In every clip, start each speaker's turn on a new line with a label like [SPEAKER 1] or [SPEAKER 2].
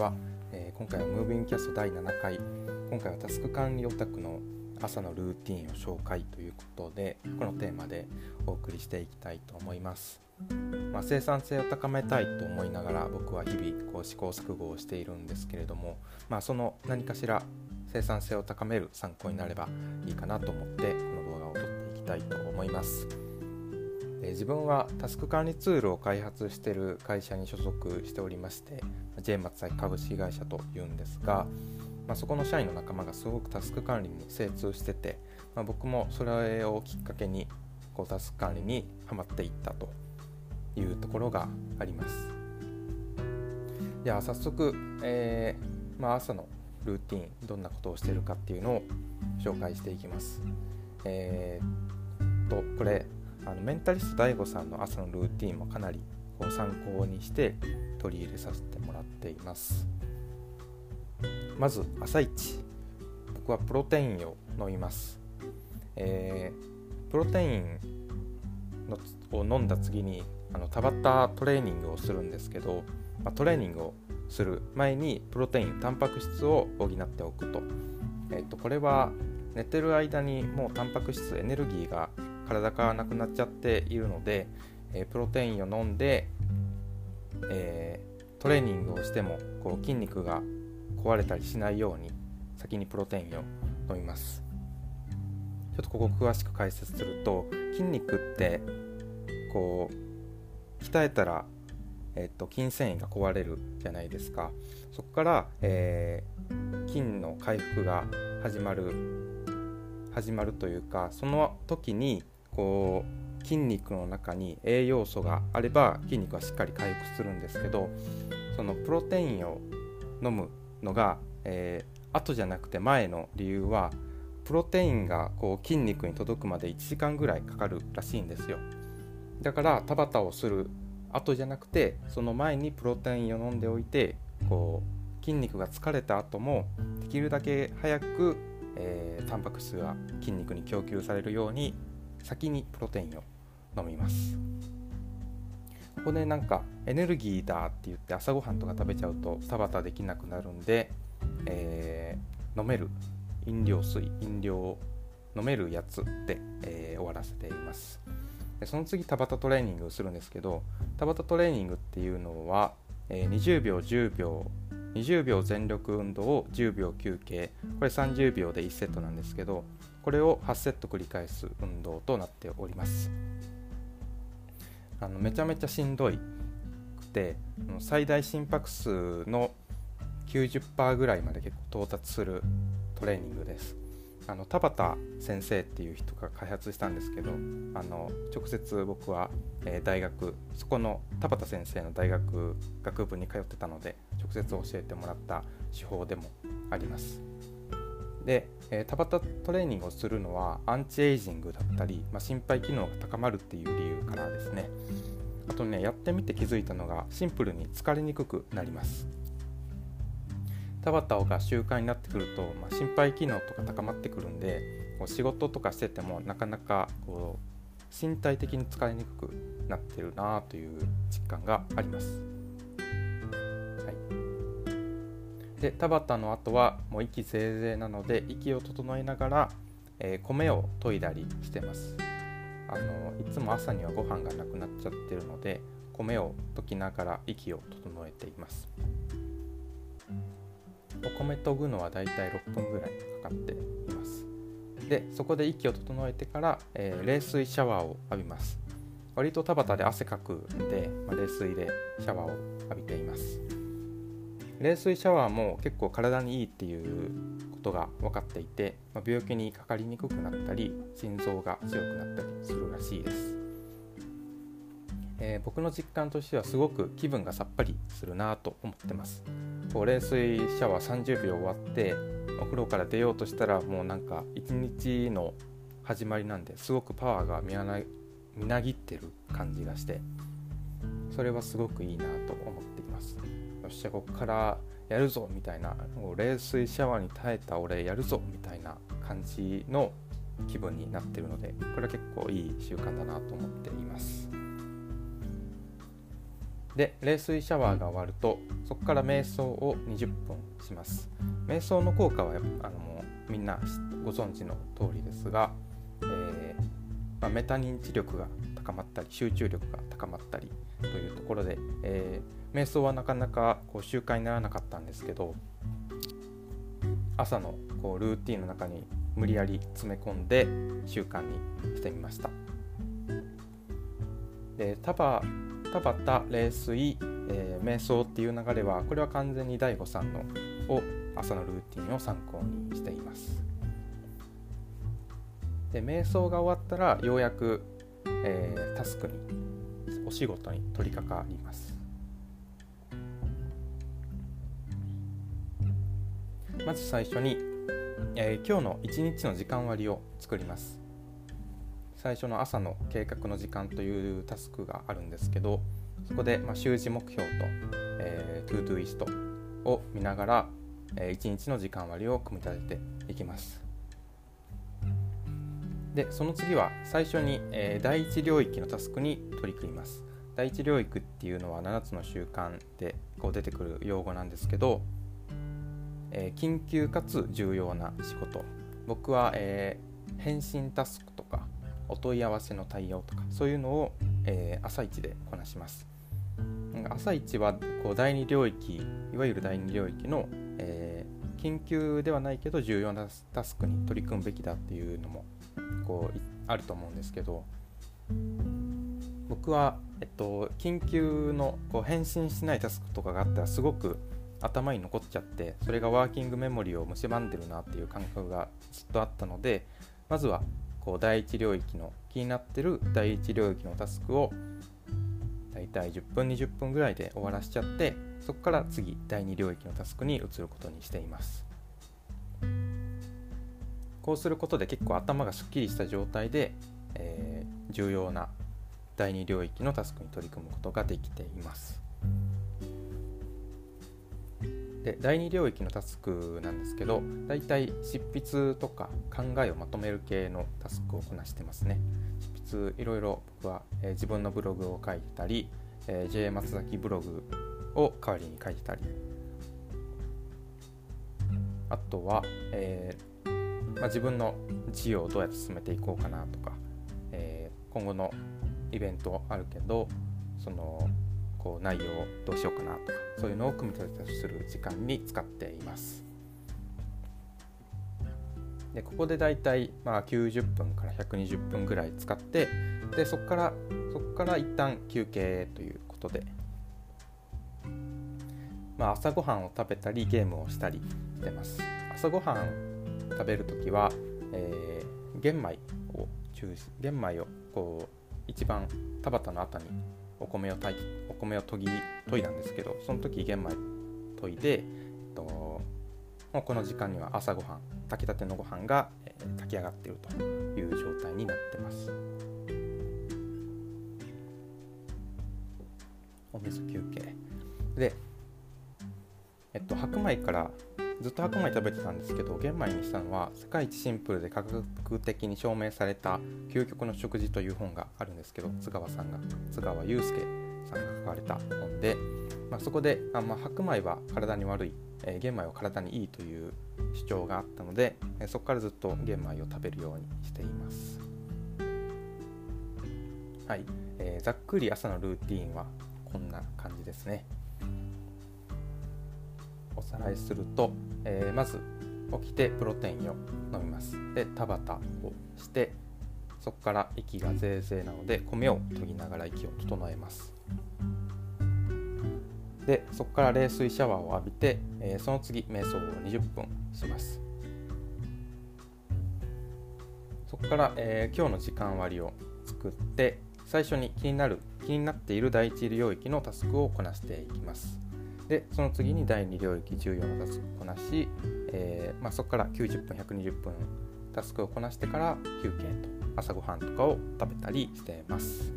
[SPEAKER 1] は、えー、今回はムービングキャスト第7回今回はタスク管理オタクの朝のルーティンを紹介ということでこのテーマでお送りしていきたいと思います、まあ、生産性を高めたいと思いながら僕は日々こう試行錯誤をしているんですけれども、まあ、その何かしら生産性を高める参考になればいいかなと思ってこの動画を撮っていきたいと思います。自分はタスク管理ツールを開発している会社に所属しておりまして J 松崎株式会社というんですが、まあ、そこの社員の仲間がすごくタスク管理に精通してて、まあ、僕もそれをきっかけにこうタスク管理にはまっていったというところがあります。では早速、えー、まあ、朝のルーティンどんなことをしているかっていうのを紹介していきます。えー、とこれあのメンタリスト DAIGO さんの朝のルーティンもかなりこう参考にして取り入れさせてもらっています。まず朝一僕はプロテインを飲みます、えー、プロテインのを飲んだ次にあのタバタトレーニングをするんですけど、まあ、トレーニングをする前にプロテインタンパク質を補っておくと,、えー、とこれは寝てる間にもうタンパク質エネルギーが体がなくなっちゃっているので、えー、プロテインを飲んで、え、トレーニングをしてもこう筋肉が壊れたりしないように先にプロテインを飲みます。ちょっとここ詳しく解説すると筋肉ってこう鍛えたら、えっと、筋繊維が壊れるじゃないですか。そこから、えー、筋の回復が始まる始まるというかその時にこう筋肉の中に栄養素があれば筋肉はしっかり回復するんですけどそのプロテインを飲むのが、えー、後じゃなくて前の理由はプロテインがこう筋肉に届くまで1時間ぐらいかかるらしいんですよ。だから田畑をする後じゃなくてその前にプロテインを飲んでおいてこう筋肉が疲れた後もできるだけ早く、えー、タンパク質が筋肉に供給されるように先にプロテインを飲みます。ここでなんかエネルギーだって言って朝ごはんとか食べちゃうと田畑できなくなるんで、えー、飲める飲料水飲料飲めるやつで、えー、終わらせています。でその次田畑トレーニングをするんですけど田畑トレーニングっていうのは、えー、20秒10秒20秒全力運動を10秒休憩これ30秒で1セットなんですけどこれを8セット繰り返す運動となっております。あのめちゃめちゃしんどいくて最大心拍数の90%ぐらいまで結構到達するトレーニングです。あの田畑先生っていう人が開発したんですけどあの直接僕は、えー、大学そこの田畑先生の大学学部に通ってたので直接教えてもらった手法でもあります。で、えー、田畑トレーニングをするのはアンチエイジングだったり、まあ、心肺機能が高まるっていう理由からですね。あとねやってみて気づいたのがシンプルに疲れにくくなります。田畑が習慣になってくると、まあ、心肺機能とか高まってくるんでこう仕事とかしててもなかなかこう身体的に疲れにくくなってるなという実感があります。で田畑の後はもう息ぜいぜいなので息を整えながら、えー、米を研いだりしてます。あのいつも朝にはご飯がなくなっちゃってるので米を溶きながら息を整えています。お米研ぐのはだいたい6分ぐらいかかっていますでそこで息を整えてから、えー、冷水シャワーを浴びます割と田畑で汗かくんで、まあ、冷水でシャワーを浴びています冷水シャワーも結構体にいいっていうことが分かっていて、まあ、病気にかかりにくくなったり心臓が強くなったりするらしいです、えー、僕の実感としてはすごく気分がさっぱりするなと思ってます。こう冷水シャワー30秒終わってお風呂から出ようとしたらもうなんか一日の始まりなんですごくパワーがみなみなぎってる感じがして。それはすごくいいなと思っています。よっしゃここからやるぞみたいなもう冷水シャワーに耐えた俺やるぞみたいな感じの気分になってるのでこれは結構いい習慣だなと思っています。で冷水シャワーが終わるとそこから瞑想を20分します。瞑想の効果はあのもうみんなご存知の通りですが、えー、まあ、メタ認知力が高まったり集中力が高まったりというところで、えー、瞑想はなかなかこう習慣にならなかったんですけど朝のこうルーティンの中に無理やり詰め込んで習慣にしてみました。で田畑田畑冷水、えー、瞑想っていう流れはこれは完全に DAIGO さんのを朝のルーティンを参考にしています。で瞑想が終わったらようやく、えー、タスクにお仕事に取り掛かります。まず最初に、えー、今日の一日の時間割を作ります。最初の朝の計画の時間というタスクがあるんですけどそこで、まあ、週次目標と、えー、 Todoist を見ながら、えー、1日の時間割を組み立てていきます。でその次は最初に、えー、第一領域のタスクに取り組みます。第一領域っていうのは7つの習慣でこう出てくる用語なんですけど、えー、緊急かつ重要な仕事。僕は、えー、返信タスクとかお問い合わせの対応とかそういうのを、えー、朝一でこなします。朝一はこう第二領域いわゆる第二領域の、え、緊急ではないけど重要なタスクに取り組むべきだっていうのもこうあると思うんですけど。僕は、えっと、緊急のこう返信しないタスクとかがあったらすごく頭に残っちゃってそれがワーキングメモリーを蝕んでるなっていう感覚がずっとあったのでまずはこう第一領域の気になってる第一領域のタスクをだいたい10分20分ぐらいで終わらしちゃってそこから次第二領域のタスクに移ることにしています。こうすることで結構頭がすっきりした状態で、えー、重要な第二領域のタスクに取り組むことができています。で第2領域のタスクなんですけどだいたい執筆とか考えをまとめる系のタスクをこなしてますね。執筆いろいろ僕は、えー、自分のブログを書いてたり、えー、J 松崎ブログを代わりに書いてたり。あとは、えーまあ、自分の事業をどうやって進めていこうかなとか、えー、今後のイベントあるけどそのこう内容をどうしようかなとかそういうのを組み立てたりする時間に使っています。でここでだいたいまあ90分から120分ぐらい使ってでそこからそこから一旦休憩ということで、まあ、朝ごはんを食べたりゲームをしたりしてます朝ごはん食べるときは、えー、玄米を中心玄米をこう一番田畑の後にお米を炊いお米を研ぎ研いだんですけどその時玄米研いで、えっと、もうこの時間には朝ごはん炊きたてのご飯が、えー、炊き上がっているという状態になってます。お水休憩。でえっと白米からずっと白米食べてたんですけど玄米にしたのは世界一シンプルで科学的に証明された究極の食事という本があるんですけど津川さんが津川祐介さんが書かれた本で、まあ、そこであ、まあ、白米は体に悪い、えー、玄米は体にいいという主張があったので、えー、そこからずっと玄米を食べるようにしています。はい、えー、ざっくり朝のルーティンはこんな感じですね。おさらいすると、えー、まず起きてプロテインを飲みます。で田畑をしてそこから息がぜいぜいなので米を研ぎながら息を整えます。でそこから冷水シャワーを浴びて、えー、その次瞑想を20分します。そこから、えー、今日の時間割を作って最初に気になる気になっている第一領域のタスクをこなしていきます。でその次に第2領域重要なタスクをこなし、えーまあ、そこから90分120分タスクをこなしてから休憩と朝ごはんとかを食べたりしてます。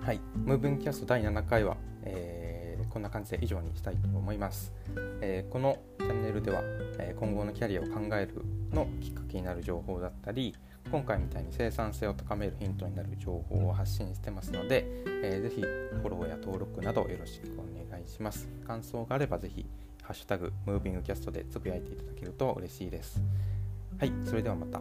[SPEAKER 1] はい、ムーブンキャスト第7回は、えー、こんな感じで以上にしたいと思います。えー、このチャンネルでは、え、今後のキャリアを考えるのきっかけになる情報だったり今回みたいに生産性を高めるヒントになる情報を発信してますので、えー、ぜひフォローや登録などよろしくお願いします。感想があればぜひハッシュタグムービングキャストでつぶやいていただけると嬉しいです。はいそれではまた。